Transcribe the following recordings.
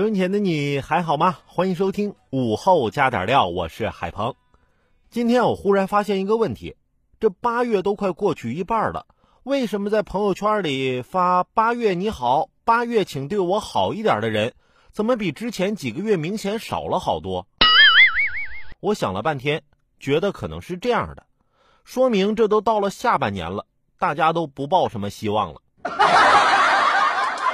收音前的你还好吗？欢迎收听午后加点料，我是海鹏。今天我忽然发现一个问题：这八月都快过去一半了，为什么在朋友圈里发“八月你好，八月请对我好一点”的人，怎么比之前几个月明显少了好多？我想了半天，觉得可能是这样的，说明这都到了下半年了，大家都不抱什么希望了。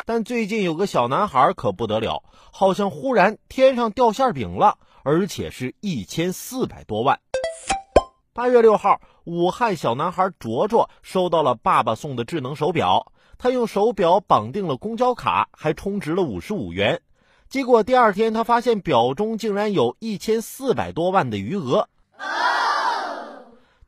但最近有个小男孩可不得了，好像忽然天上掉馅饼了，而且是一千四百多万。八月六号，武汉小男孩卓卓收到了爸爸送的智能手表，他用手表绑定了公交卡，还充值了五十五元。结果第二天，他发现表中竟然有一千四百多万的余额。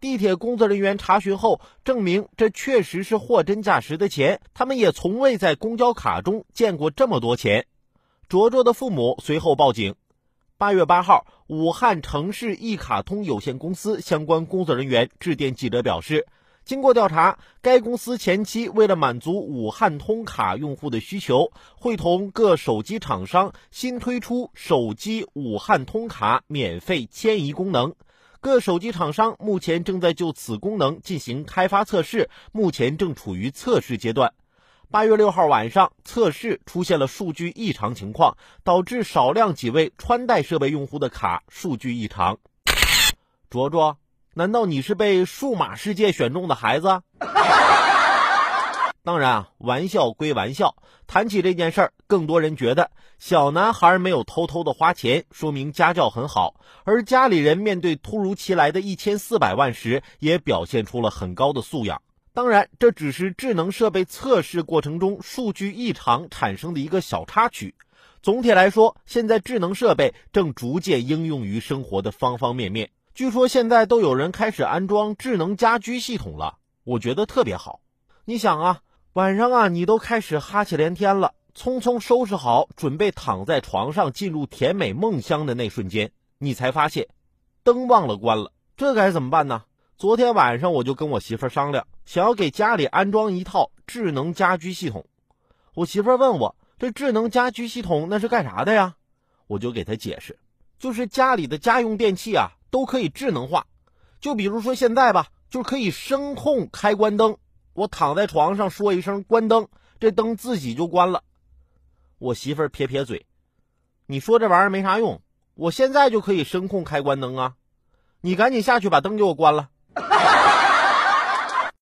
地铁工作人员查询后证明，这确实是货真价实的钱。他们也从未在公交卡中见过这么多钱。卓卓的父母随后报警。八月八号，武汉城市一卡通有限公司相关工作人员致电记者表示，经过调查，该公司前期为了满足武汉通卡用户的需求，会同各手机厂商新推出手机武汉通卡免费迁移功能。各手机厂商目前正在就此功能进行开发测试，目前正处于测试阶段。八月六号晚上，测试出现了数据异常情况，导致少量几位穿戴设备用户的卡数据异常。卓卓，难道你是被数码世界选中的孩子？当然啊，玩笑归玩笑，谈起这件事儿，更多人觉得小男孩没有偷偷的花钱，说明家教很好；而家里人面对突如其来的一千四百万时，也表现出了很高的素养。当然，这只是智能设备测试过程中数据异常产生的一个小插曲。总体来说，现在智能设备正逐渐应用于生活的方方面面。据说现在都有人开始安装智能家居系统了，我觉得特别好。你想啊。晚上啊，你都开始哈气连天了，匆匆收拾好，准备躺在床上进入甜美梦乡的那瞬间，你才发现灯忘了关了，这该怎么办呢？昨天晚上我就跟我媳妇商量，想要给家里安装一套智能家居系统。我媳妇问我，这智能家居系统那是干啥的呀？我就给她解释，就是家里的家用电器啊都可以智能化，就比如说现在吧，就可以声控开关灯。我躺在床上说一声关灯，这灯自己就关了。我媳妇撇撇嘴：“你说这玩意儿没啥用，我现在就可以声控开关灯啊！你赶紧下去把灯给我关了。”